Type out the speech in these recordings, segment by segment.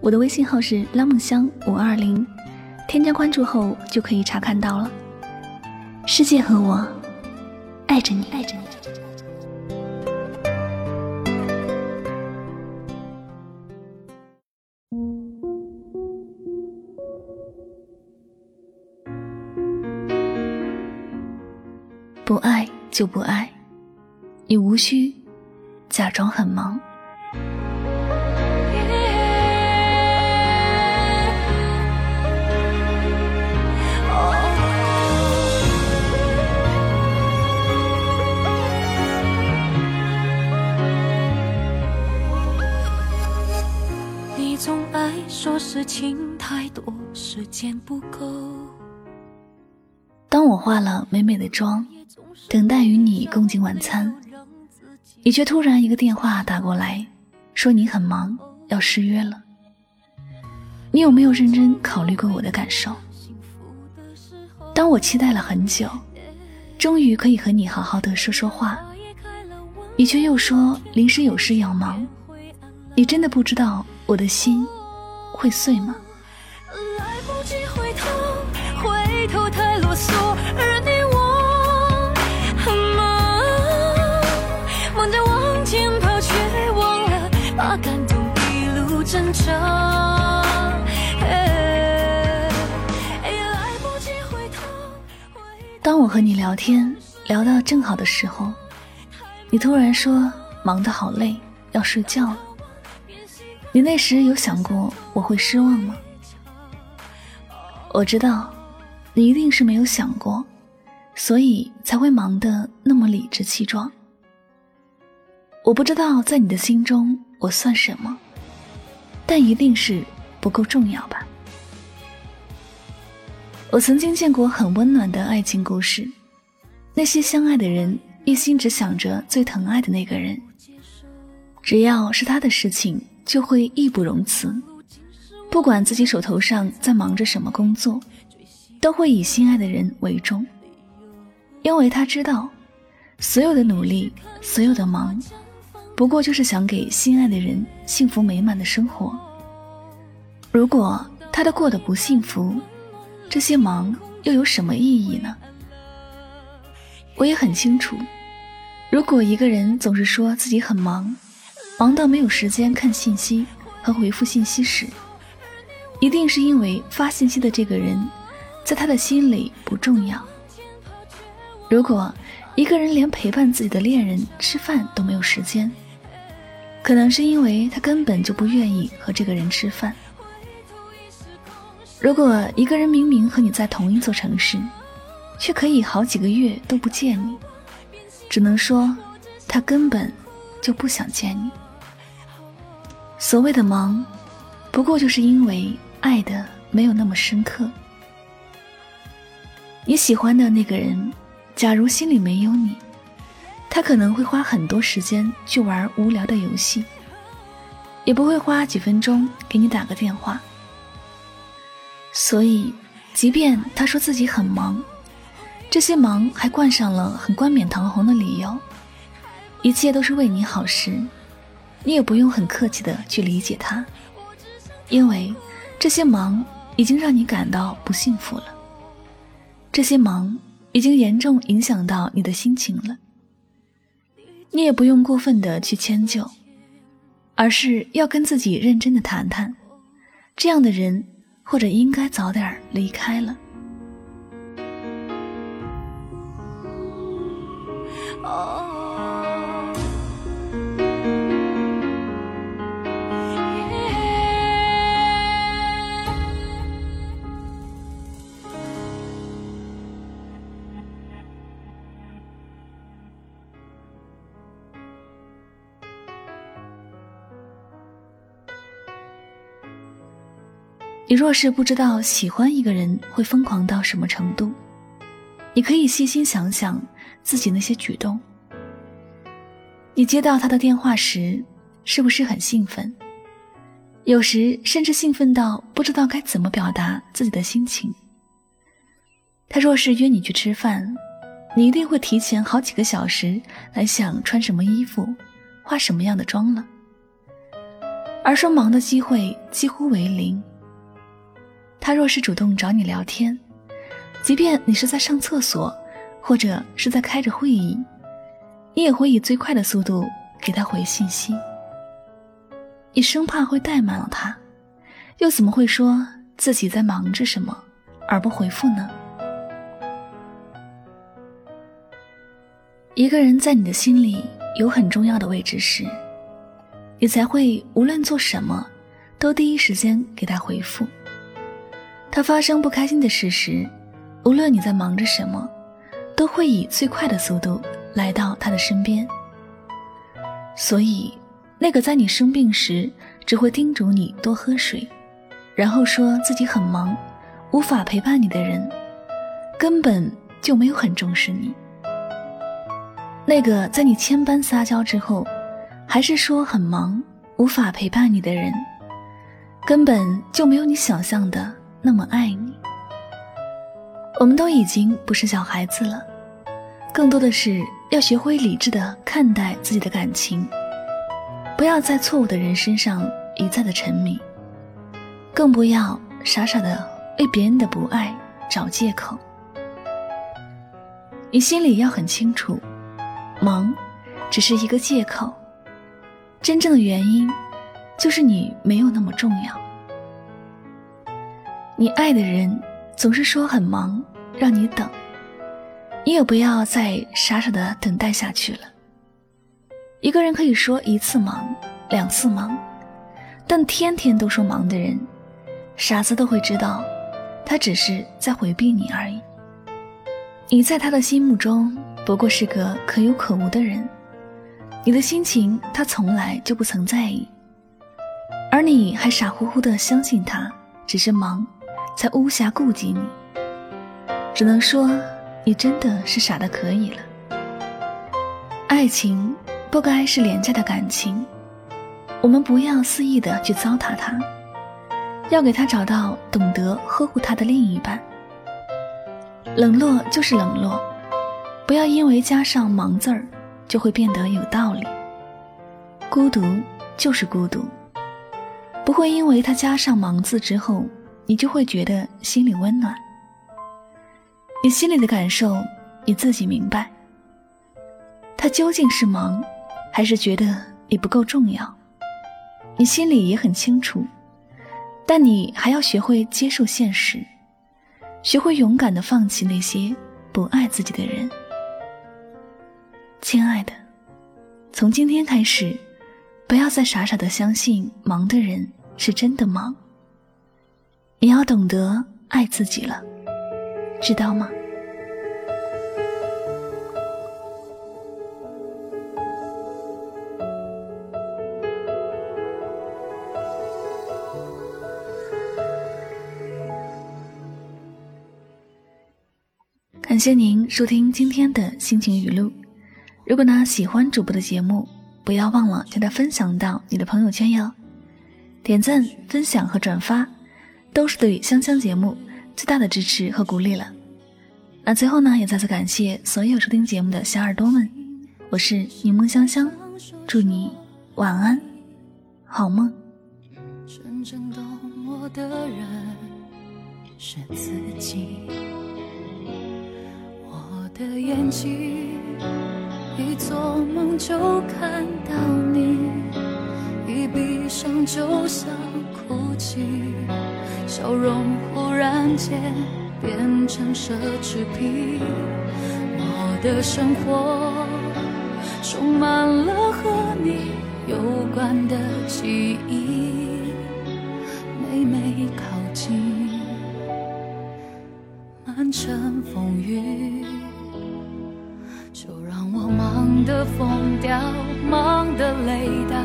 我的微信号是拉梦香五二零，添加关注后就可以查看到了。世界和我爱着你，爱着你。不爱就不爱，你无需假装很忙。事情太多，时间不够。当我化了美美的妆，等待与你共进晚餐，你却突然一个电话打过来，说你很忙，要失约了。你有没有认真考虑过我的感受？当我期待了很久，终于可以和你好好的说说话，你却又说临时有事要忙。你真的不知道我的心。会碎吗？来不及回头，回头太啰嗦，而你我很忙，忙着往前跑，却忘了把感动一路珍藏。来不及回头。当我和你聊天聊到正好的时候，你突然说忙得好累，要睡觉了。你那时有想过我会失望吗？我知道，你一定是没有想过，所以才会忙得那么理直气壮。我不知道在你的心中我算什么，但一定是不够重要吧。我曾经见过很温暖的爱情故事，那些相爱的人一心只想着最疼爱的那个人，只要是他的事情。就会义不容辞，不管自己手头上在忙着什么工作，都会以心爱的人为重，因为他知道，所有的努力，所有的忙，不过就是想给心爱的人幸福美满的生活。如果他的过得不幸福，这些忙又有什么意义呢？我也很清楚，如果一个人总是说自己很忙。忙到没有时间看信息和回复信息时，一定是因为发信息的这个人，在他的心里不重要。如果一个人连陪伴自己的恋人吃饭都没有时间，可能是因为他根本就不愿意和这个人吃饭。如果一个人明明和你在同一座城市，却可以好几个月都不见你，只能说他根本就不想见你。所谓的忙，不过就是因为爱的没有那么深刻。你喜欢的那个人，假如心里没有你，他可能会花很多时间去玩无聊的游戏，也不会花几分钟给你打个电话。所以，即便他说自己很忙，这些忙还冠上了很冠冕堂皇的理由，一切都是为你好时。你也不用很客气的去理解他因为这些忙已经让你感到不幸福了这些忙已经严重影响到你的心情了。你也不用过分的去迁就而是要跟自己认真的谈谈这样的人或者应该早点离开了。你若是不知道喜欢一个人会疯狂到什么程度，你可以细心想想自己那些举动。你接到他的电话时，是不是很兴奋？有时甚至兴奋到不知道该怎么表达自己的心情。他若是约你去吃饭，你一定会提前好几个小时来想穿什么衣服，化什么样的妆了。而说忙的机会几乎为零。他若是主动找你聊天，即便你是在上厕所，或者是在开着会议，你也会以最快的速度给他回信息。你生怕会怠慢了他，又怎么会说自己在忙着什么而不回复呢？一个人在你的心里有很重要的位置时，你才会无论做什么，都第一时间给他回复。他发生不开心的事时，无论你在忙着什么，都会以最快的速度来到他的身边。所以，那个在你生病时只会叮嘱你多喝水，然后说自己很忙，无法陪伴你的人，根本就没有很重视你。那个在你千般撒娇之后，还是说很忙，无法陪伴你的人，根本就没有你想象的。那么爱你，我们都已经不是小孩子了，更多的是要学会理智的看待自己的感情，不要在错误的人身上一再的沉迷，更不要傻傻的为别人的不爱找借口。你心里要很清楚，忙只是一个借口，真正的原因就是你没有那么重要。你爱的人总是说很忙，让你等，你也不要再傻傻的等待下去了。一个人可以说一次忙，两次忙，但天天都说忙的人，傻子都会知道，他只是在回避你而已。你在他的心目中不过是个可有可无的人，你的心情他从来就不曾在意，而你还傻乎乎的相信他只是忙。才无暇顾及你，只能说你真的是傻的可以了。爱情不该是廉价的感情，我们不要肆意的去糟蹋它，要给他找到懂得呵护他的另一半。冷落就是冷落，不要因为加上“忙”字儿就会变得有道理。孤独就是孤独，不会因为他加上“忙”字之后。你就会觉得心里温暖。你心里的感受，你自己明白。他究竟是忙，还是觉得你不够重要？你心里也很清楚。但你还要学会接受现实，学会勇敢的放弃那些不爱自己的人。亲爱的，从今天开始，不要再傻傻的相信忙的人是真的忙。你要懂得爱自己了，知道吗？感谢您收听今天的心情语录。如果呢喜欢主播的节目，不要忘了将它分享到你的朋友圈哟，点赞、分享和转发。都是对香香节目最大的支持和鼓励了。那最后呢，也再次感谢所有收听节目的小耳朵们，我是柠檬香香，祝你晚安，好梦。真正懂我的人是自己。我的眼睛一做梦就看到你，上就像哭泣。笑容忽然间变成奢侈品，我的生活充满了和你有关的记忆。每每靠近，满城风雨，就让我忙得疯掉，忙得累到，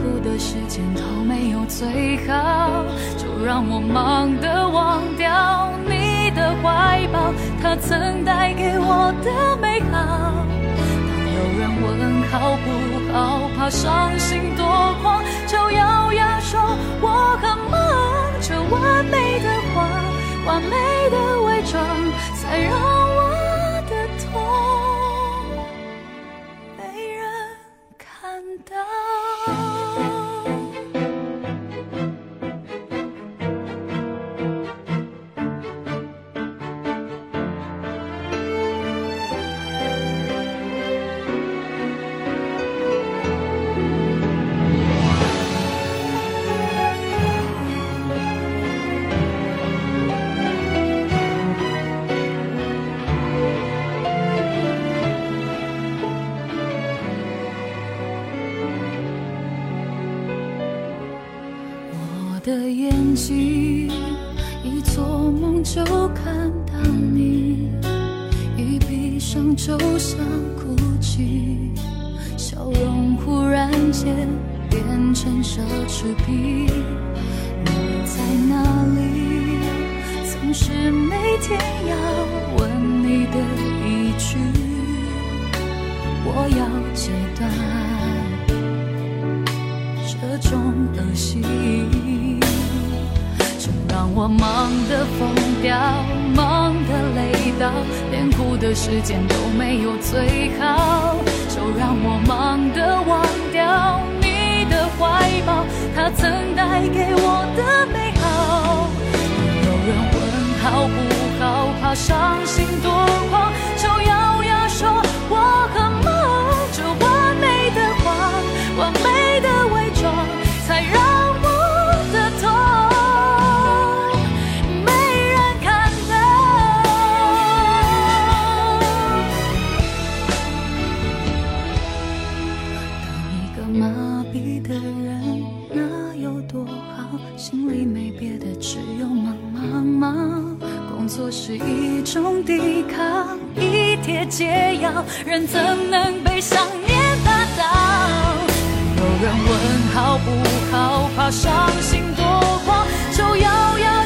连哭的。时间都没有最好，就让我忙得忘掉你的怀抱，他曾带给我的美好。当有人问好不好，怕伤心多狂，就咬牙说我很忙。这完美的谎，就想哭泣，笑容忽然间变成奢侈品。你在哪里？总是每天要问你的一句，我要戒断这种恶习。就让我忙得疯掉，忙的累到，连哭的时间都没有最好。就让我忙得忘掉你的怀抱，他曾带给我的美好。有人问好不好，怕伤心多狂，就咬牙说解药，人怎能被想念打倒？有人问好不好，怕伤心多狂，就咬牙